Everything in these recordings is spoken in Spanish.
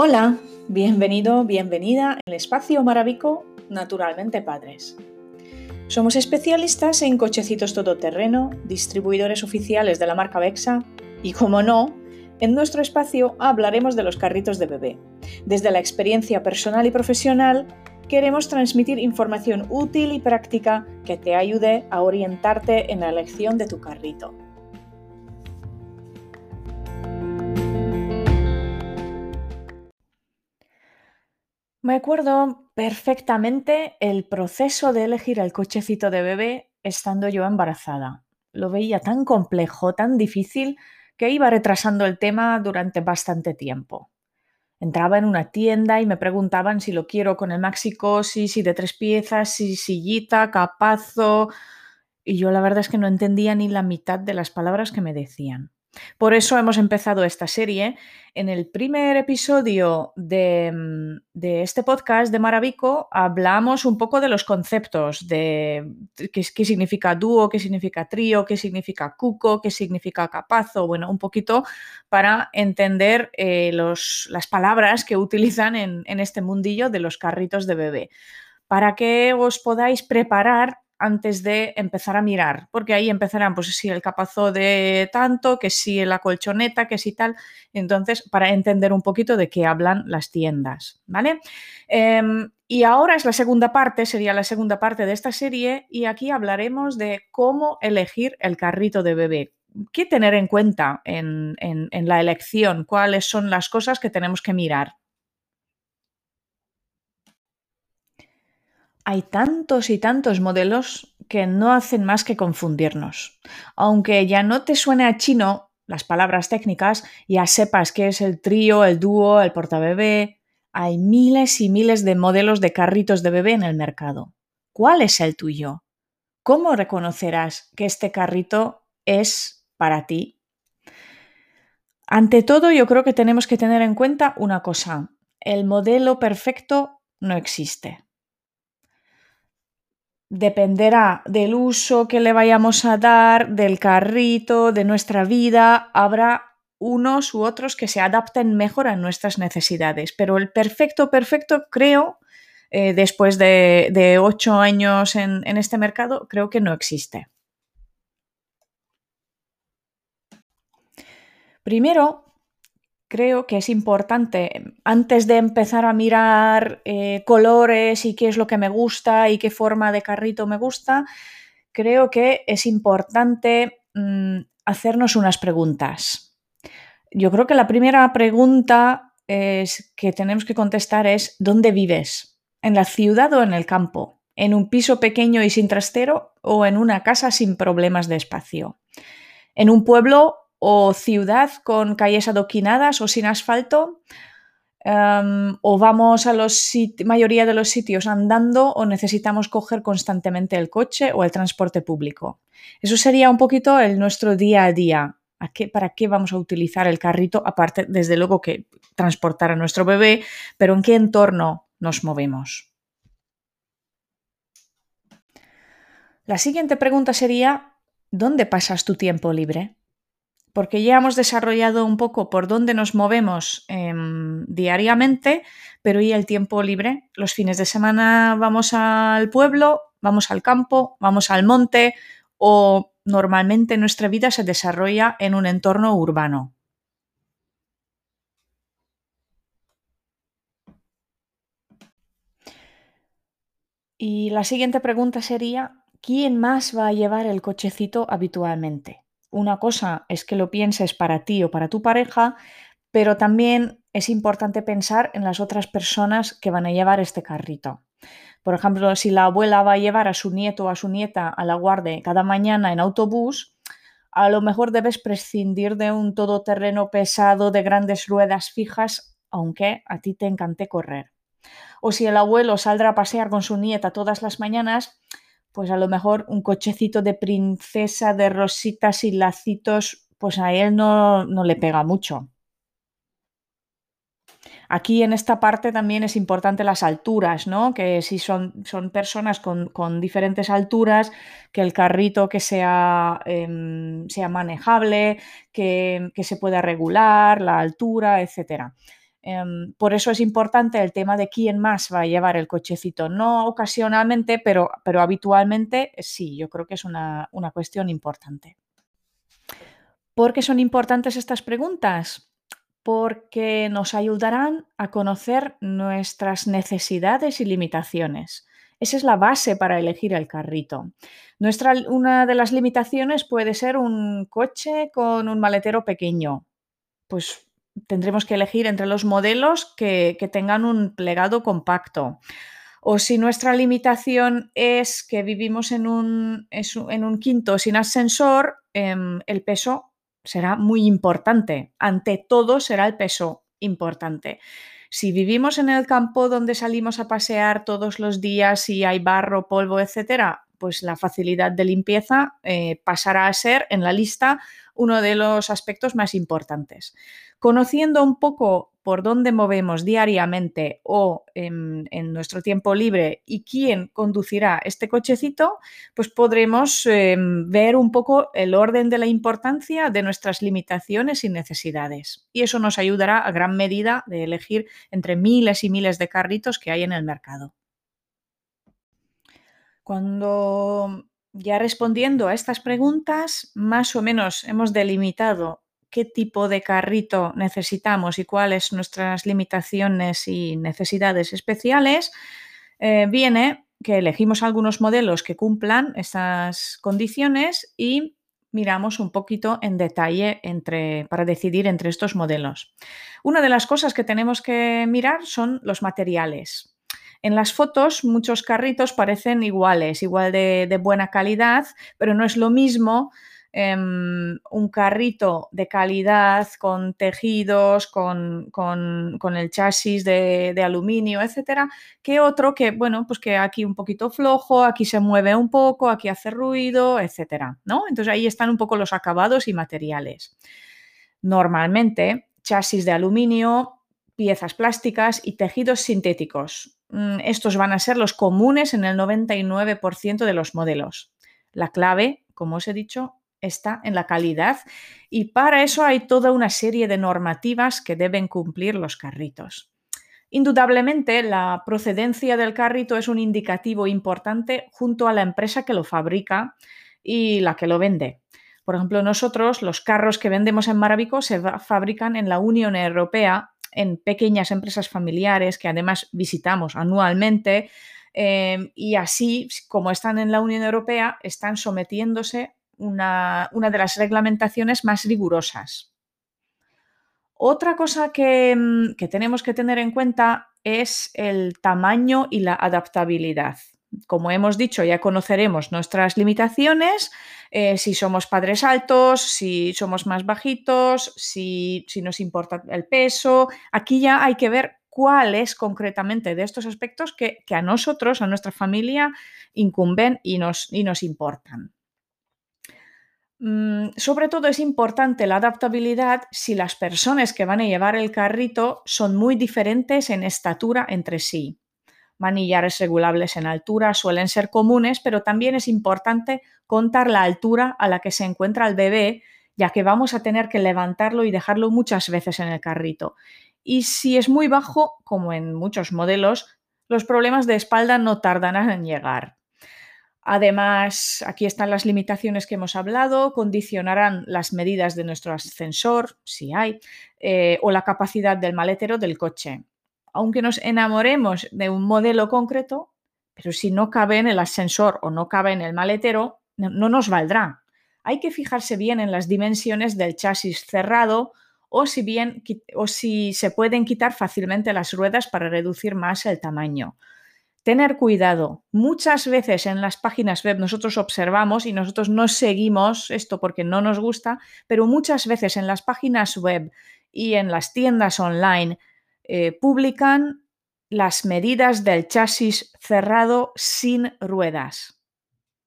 Hola, bienvenido, bienvenida en el espacio maravico Naturalmente Padres. Somos especialistas en cochecitos todoterreno, distribuidores oficiales de la marca Vexa y, como no, en nuestro espacio hablaremos de los carritos de bebé. Desde la experiencia personal y profesional, queremos transmitir información útil y práctica que te ayude a orientarte en la elección de tu carrito. Me acuerdo perfectamente el proceso de elegir el cochecito de bebé estando yo embarazada. Lo veía tan complejo, tan difícil, que iba retrasando el tema durante bastante tiempo. Entraba en una tienda y me preguntaban si lo quiero con el maxicosi, si de tres piezas, si sillita, capazo. Y yo la verdad es que no entendía ni la mitad de las palabras que me decían. Por eso hemos empezado esta serie. En el primer episodio de, mm, de este podcast de Maravico hablamos un poco de los conceptos, de qué, qué, significa dúo, qué significa trío, qué significa cuco, qué significa capazo, bueno, un poquito para entender eh, los, las palabras que utilizan en, en este mundillo de los carritos de bebé, para que os podáis preparar antes de empezar a mirar, porque ahí empezarán, pues si el capazo de tanto, que si la colchoneta, que si tal. Entonces, para entender un poquito de qué hablan las tiendas, ¿vale? Eh, y ahora es la segunda parte, sería la segunda parte de esta serie, y aquí hablaremos de cómo elegir el carrito de bebé. ¿Qué tener en cuenta en, en, en la elección? ¿Cuáles son las cosas que tenemos que mirar? Hay tantos y tantos modelos que no hacen más que confundirnos. Aunque ya no te suene a chino las palabras técnicas, ya sepas qué es el trío, el dúo, el portabebé, hay miles y miles de modelos de carritos de bebé en el mercado. ¿Cuál es el tuyo? ¿Cómo reconocerás que este carrito es para ti? Ante todo, yo creo que tenemos que tener en cuenta una cosa. El modelo perfecto no existe dependerá del uso que le vayamos a dar, del carrito, de nuestra vida. Habrá unos u otros que se adapten mejor a nuestras necesidades. Pero el perfecto, perfecto, creo, eh, después de, de, ocho años en, en este mercado, creo que no existe. Primero, creo que es importante, antes de empezar a mirar eh, colores y qué es lo que me gusta y qué forma de carrito me gusta, creo que es importante mmm, hacernos unas preguntas. Yo creo que la primera pregunta es, que tenemos que contestar es ¿dónde vives? ¿En la ciudad o en el campo? ¿En un piso pequeño y sin trastero o en una casa sin problemas de espacio? ¿En un pueblo o ciudad con calles adoquinadas o sin asfalto, um, o vamos a la mayoría de los sitios andando o necesitamos coger constantemente el coche o el transporte público. Eso sería un poquito el nuestro día a día. ¿A qué, ¿Para qué vamos a utilizar el carrito? Aparte, desde luego que transportar a nuestro bebé, pero ¿en qué entorno nos movemos? La siguiente pregunta sería, ¿dónde pasas tu tiempo libre? Porque ya hemos desarrollado un poco por dónde nos movemos eh, diariamente, pero ¿y el tiempo libre? Los fines de semana vamos al pueblo, vamos al campo, vamos al monte o normalmente nuestra vida se desarrolla en un entorno urbano. Y la siguiente pregunta sería, ¿quién más va a llevar el cochecito habitualmente? Una cosa es que lo pienses para ti o para tu pareja, pero también es importante pensar en las otras personas que van a llevar este carrito. Por ejemplo, si la abuela va a llevar a su nieto o a su nieta a la guardia cada mañana en autobús, a lo mejor debes prescindir de un todoterreno pesado de grandes ruedas fijas, aunque a ti te encante correr. O si el abuelo saldrá a pasear con su nieta todas las mañanas, pues a lo mejor un cochecito de princesa de rositas y lacitos, pues a él no, no le pega mucho. Aquí en esta parte también es importante las alturas, ¿no? Que si son, son personas con, con, diferentes alturas, que el carrito que sea, eh, sea manejable, que, que, se pueda regular, la altura, etc. Em, por eso es importante el tema de quién más va a llevar el cochecito. No ocasionalmente, pero, pero habitualmente sí, yo creo que es una, una cuestión importante. ¿Por qué son importantes estas preguntas? Porque nos ayudarán a conocer nuestras necesidades y limitaciones. Esa es la base para elegir el carrito. Nuestra, una de las limitaciones puede ser un coche con un maletero pequeño. Pues tendremos que elegir entre los modelos que, tengan un plegado compacto. O si nuestra limitación es que vivimos en un, en un quinto sin ascensor, em, el peso será muy importante. Ante todo será el peso importante. Si vivimos en el campo donde salimos a pasear todos los días y hay barro, polvo, etcétera, pues la facilidad de limpieza eh, pasará a ser en la lista uno de los aspectos más importantes. Conociendo un poco por dónde movemos diariamente o en, nuestro tiempo libre y quién conducirá este cochecito, pues podremos em, ver un poco el orden de la importancia de nuestras limitaciones y necesidades. Y eso nos ayudará a gran medida de elegir entre miles y miles de carritos que hay en el mercado. Cuando ya respondiendo a estas preguntas, más o menos hemos delimitado qué tipo de carrito necesitamos y cuáles nuestras limitaciones y necesidades especiales, eh, viene que elegimos algunos modelos que cumplan estas condiciones y miramos un poquito en detalle para decidir entre estos modelos. Una de las cosas que tenemos que mirar son los materiales. En las fotos muchos carritos parecen iguales, igual de buena calidad, pero no es lo mismo Em, un carrito de calidad con tejidos, con, el chasis de, aluminio, etcétera, que otro que, bueno, pues que aquí un poquito flojo, aquí se mueve un poco, aquí hace ruido, etcétera, ¿no? Entonces ahí están un poco los acabados y materiales. Normalmente, chasis de aluminio, piezas plásticas y tejidos sintéticos. Mm, estos van a ser los comunes en el 99% de los modelos. La clave, como os he dicho, está en la calidad y para eso hay toda una serie de normativas que deben cumplir los carritos. Indudablemente, la procedencia del carrito es un indicativo importante junto a la empresa que lo fabrica y la que lo vende. Por ejemplo, nosotros los carros que vendemos en Maravico se fabrican en la Unión Europea en pequeñas empresas familiares que además visitamos anualmente eh, y así como están en la Unión Europea están sometiéndose una, de las reglamentaciones más rigurosas. Otra cosa que, mm, que, tenemos que tener en cuenta es el tamaño y la adaptabilidad. Como hemos dicho, ya conoceremos nuestras limitaciones, eh, si somos padres altos, si somos más bajitos, si, nos importa el peso. Aquí ya hay que ver cuál es concretamente de estos aspectos que, a nosotros, a nuestra familia, incumben y nos, y nos importan. Mm, sobre todo es importante la adaptabilidad si las personas que van a llevar el carrito son muy diferentes en estatura entre sí. Manillares regulables en altura suelen ser comunes, pero también es importante contar la altura a la que se encuentra el bebé, ya que vamos a tener que levantarlo y dejarlo muchas veces en el carrito. Y si es muy bajo, como en muchos modelos, los problemas de espalda no tardarán en llegar. Además, aquí están las limitaciones que hemos hablado, condicionarán las medidas de nuestro ascensor, si hay, eh, o la capacidad del maletero del coche. Aunque nos enamoremos de un modelo concreto, pero si no cabe en el ascensor o no cabe en el maletero, no nos valdrá. Hay que fijarse bien en las dimensiones del chasis cerrado o si, bien, o si se pueden quitar fácilmente las ruedas para reducir más el tamaño tener cuidado. Muchas veces en las páginas web nosotros observamos y nosotros no seguimos esto porque no nos gusta, pero muchas veces en las páginas web y en las tiendas online eh, publican las medidas del chasis cerrado sin ruedas.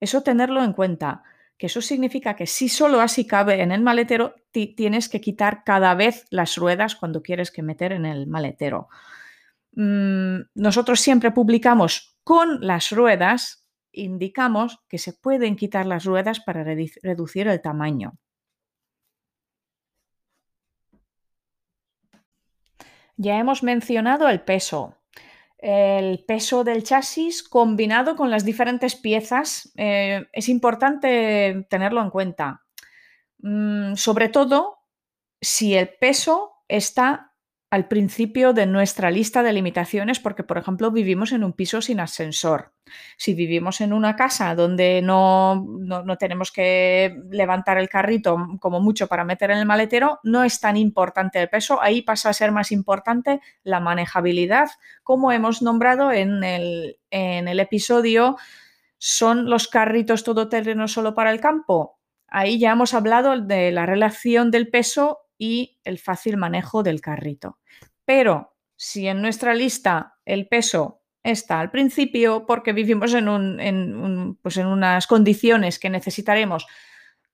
Eso tenerlo en cuenta, que eso significa que si solo así cabe en el maletero, tienes que quitar cada vez las ruedas cuando quieres que meter en el maletero. Mm, nosotros siempre publicamos con las ruedas, indicamos que se pueden quitar las ruedas para reducir el tamaño. Ya hemos mencionado el peso. El peso del chasis combinado con las diferentes piezas eh, es importante tenerlo en cuenta. Mm, sobre todo si el peso está al principio de nuestra lista de limitaciones porque, por ejemplo, vivimos en un piso sin ascensor. Si vivimos en una casa donde no, no, tenemos que levantar el carrito como mucho para meter en el maletero, no es tan importante el peso. Ahí pasa a ser más importante la manejabilidad, como hemos nombrado en el, en el episodio ¿Son los carritos todoterreno solo para el campo? Ahí ya hemos hablado de la relación del peso y el fácil manejo del carrito. Pero si en nuestra lista el peso está al principio porque vivimos en, pues en unas condiciones que necesitaremos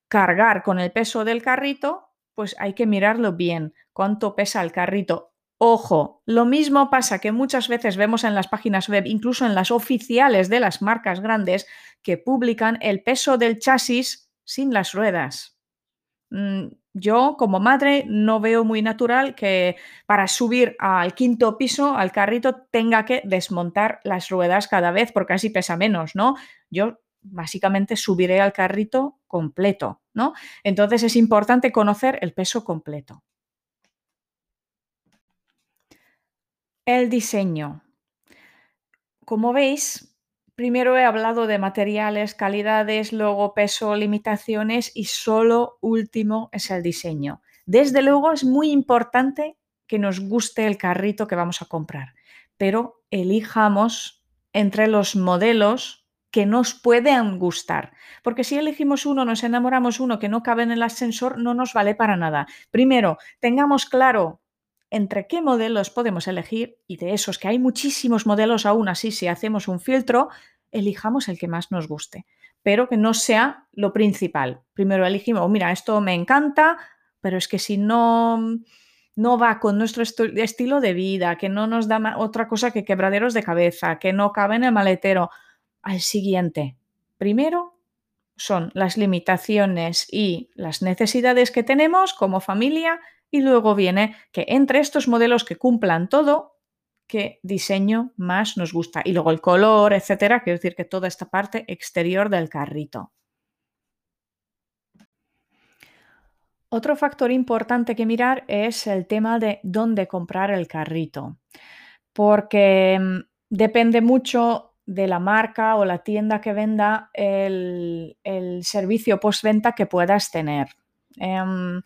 cargar con el peso del carrito, pues hay que mirarlo bien, cuánto pesa el carrito. Ojo, lo mismo pasa que muchas veces vemos en las páginas web, incluso en las oficiales de las marcas grandes, que publican el peso del chasis sin las ruedas. Yo como madre no veo muy natural que para subir al quinto piso, al carrito, tenga que desmontar las ruedas cada vez porque así pesa menos, ¿no? Yo básicamente subiré al carrito completo, ¿no? Entonces es importante conocer el peso completo. El diseño. Como veis, Primero he hablado de materiales, calidades, luego peso, limitaciones y solo último es el diseño. Desde luego es muy importante que nos guste el carrito que vamos a comprar, pero elijamos entre los modelos que nos pueden gustar. Porque si elegimos uno, nos enamoramos uno que no cabe en el ascensor, no nos vale para nada. Primero, tengamos claro entre qué modelos podemos elegir y de esos que hay muchísimos modelos aún así, si hacemos un filtro, elijamos el que más nos guste, pero que no sea lo principal. Primero elegimos, oh, mira, esto me encanta, pero es que si no, no va con nuestro estilo de vida, que no nos da otra cosa que quebraderos de cabeza, que no cabe en el maletero, al siguiente. Primero son las limitaciones y las necesidades que tenemos como familia y luego viene que entre estos modelos que cumplan todo, qué diseño más nos gusta. Y luego el color, etcétera, quiero decir que toda esta parte exterior del carrito. Otro factor importante que mirar es el tema de dónde comprar el carrito, porque mm, depende mucho de la marca o la tienda que venda el, el servicio postventa que puedas tener. Em,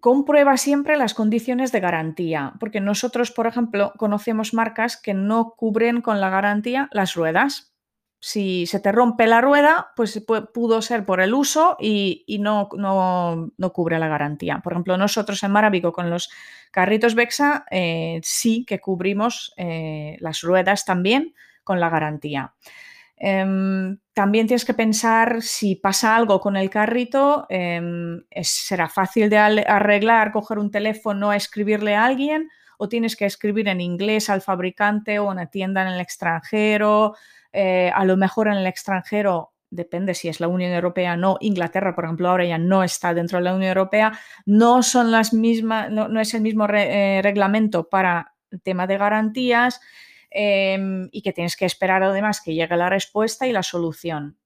comprueba siempre las condiciones de garantía, porque nosotros, por ejemplo, conocemos marcas que no cubren con la garantía las ruedas. Si se te rompe la rueda, pues pudo ser por el uso y, no, no, cubre la garantía. Por ejemplo, nosotros en Maravigo con los carritos Bexa eh, sí que cubrimos eh, las ruedas también con la garantía. Em, también tienes que pensar si pasa algo con el carrito, em, será fácil de arreglar, coger un teléfono, escribirle a alguien o tienes que escribir en inglés al fabricante o una tienda en el extranjero. Eh, a lo mejor en el extranjero depende si es la Unión Europea o no. Inglaterra, por ejemplo, ahora ya no está dentro de la Unión Europea. No son las mismas, no, es el mismo eh, reglamento para el tema de garantías. Em, y que tienes que esperar además que llegue la respuesta y la solución.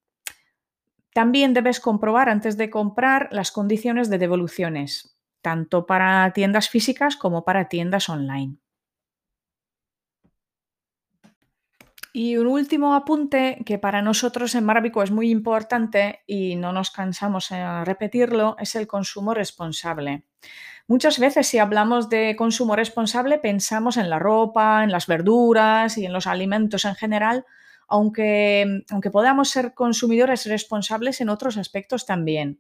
También debes comprobar antes de comprar las condiciones de devoluciones, tanto para tiendas físicas como para tiendas online. Y un último apunte que para nosotros en Maravico es muy importante y no nos cansamos en repetirlo es el consumo responsable. Muchas veces si hablamos de consumo responsable pensamos en la ropa, en las verduras y en los alimentos en general, aunque, aunque podamos ser consumidores responsables en otros aspectos también.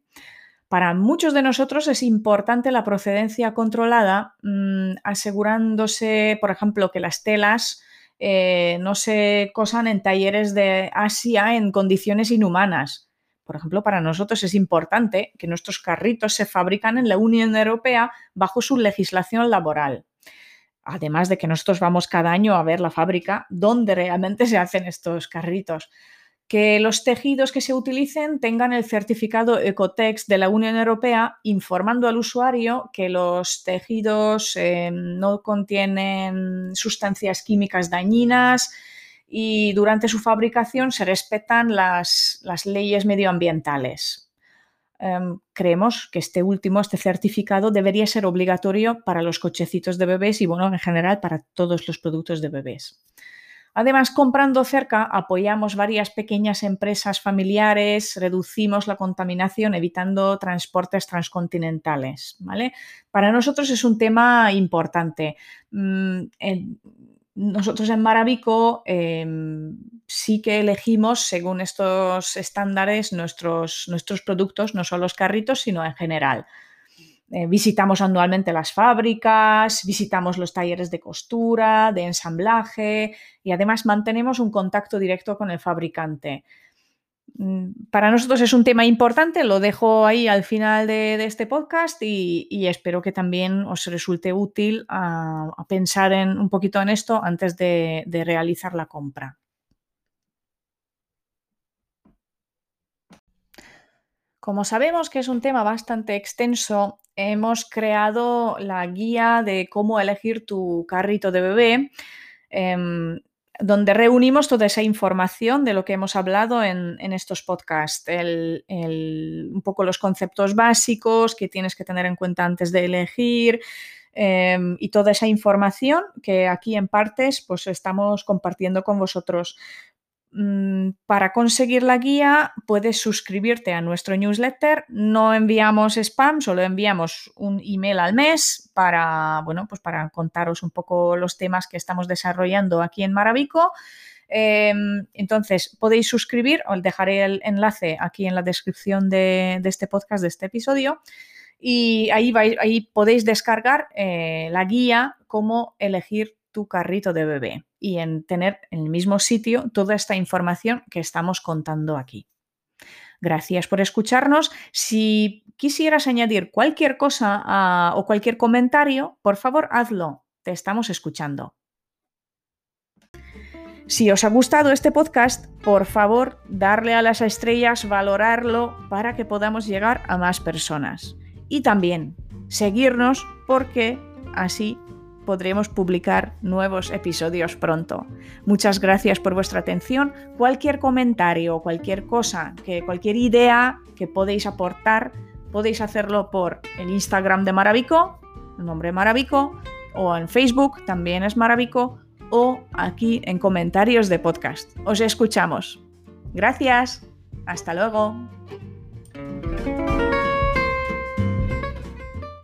Para muchos de nosotros es importante la procedencia controlada, mm, asegurándose, por ejemplo, que las telas eh, no se cosan en talleres de Asia en condiciones inhumanas. Por ejemplo, para nosotros es importante que nuestros carritos se fabrican en la Unión Europea bajo su legislación laboral. Además de que nosotros vamos cada año a ver la fábrica donde realmente se hacen estos carritos. que los tejidos que se utilicen tengan el certificado Ecotex de la Unión Europea, informando al usuario que los tejidos eh, no contienen sustancias químicas dañinas y durante su fabricación se respetan las, leyes medioambientales. Em, creemos que este último, este certificado, debería ser obligatorio para los cochecitos de bebés y, bueno, en general para todos los productos de bebés. Además, comprando cerca, apoyamos varias pequeñas empresas familiares, reducimos la contaminación, evitando transportes transcontinentales. ¿vale? Para nosotros es un tema importante. Mm, nosotros en Maravico em, sí que elegimos, según estos estándares, nuestros, nuestros productos, no solo los carritos, sino en general. Eh, visitamos anualmente las fábricas, visitamos los talleres de costura, de ensamblaje y además mantenemos un contacto directo con el fabricante. Mm, para nosotros es un tema importante, lo dejo ahí al final de, este podcast y, espero que también os resulte útil a, pensar en, un poquito en esto antes de realizar la compra. Como sabemos que es un tema bastante extenso, hemos creado la guía de cómo elegir tu carrito de bebé, em, donde reunimos toda esa información de lo que hemos hablado en, estos podcasts, un poco los conceptos básicos que tienes que tener en cuenta antes de elegir. Em, y toda esa información que aquí en partes pues estamos compartiendo con vosotros. Mm, para conseguir la guía puedes suscribirte a nuestro newsletter. No enviamos spam, solo enviamos un email al mes para, bueno, pues para contaros un poco los temas que estamos desarrollando aquí en Maravico. Em, entonces, podéis suscribir, os dejaré el enlace aquí en la descripción de, este podcast, de este episodio. Y ahí, podéis descargar eh, la guía, cómo elegir tu carrito de bebé y en tener en el mismo sitio toda esta información que estamos contando aquí. Gracias por escucharnos. Si quisieras añadir cualquier cosa ah, o cualquier comentario, por favor hazlo. Te estamos escuchando. Si os ha gustado este podcast, por favor, darle a las estrellas, valorarlo para que podamos llegar a más personas. Y también seguirnos porque así podremos publicar nuevos episodios pronto. Muchas gracias por vuestra atención. Cualquier comentario, cualquier cosa, que cualquier idea que podéis aportar, podéis hacerlo por el Instagram de Maravico, el nombre Maravico, o en Facebook, también es Maravico, o aquí en comentarios de podcast. Os escuchamos. Gracias. Hasta luego.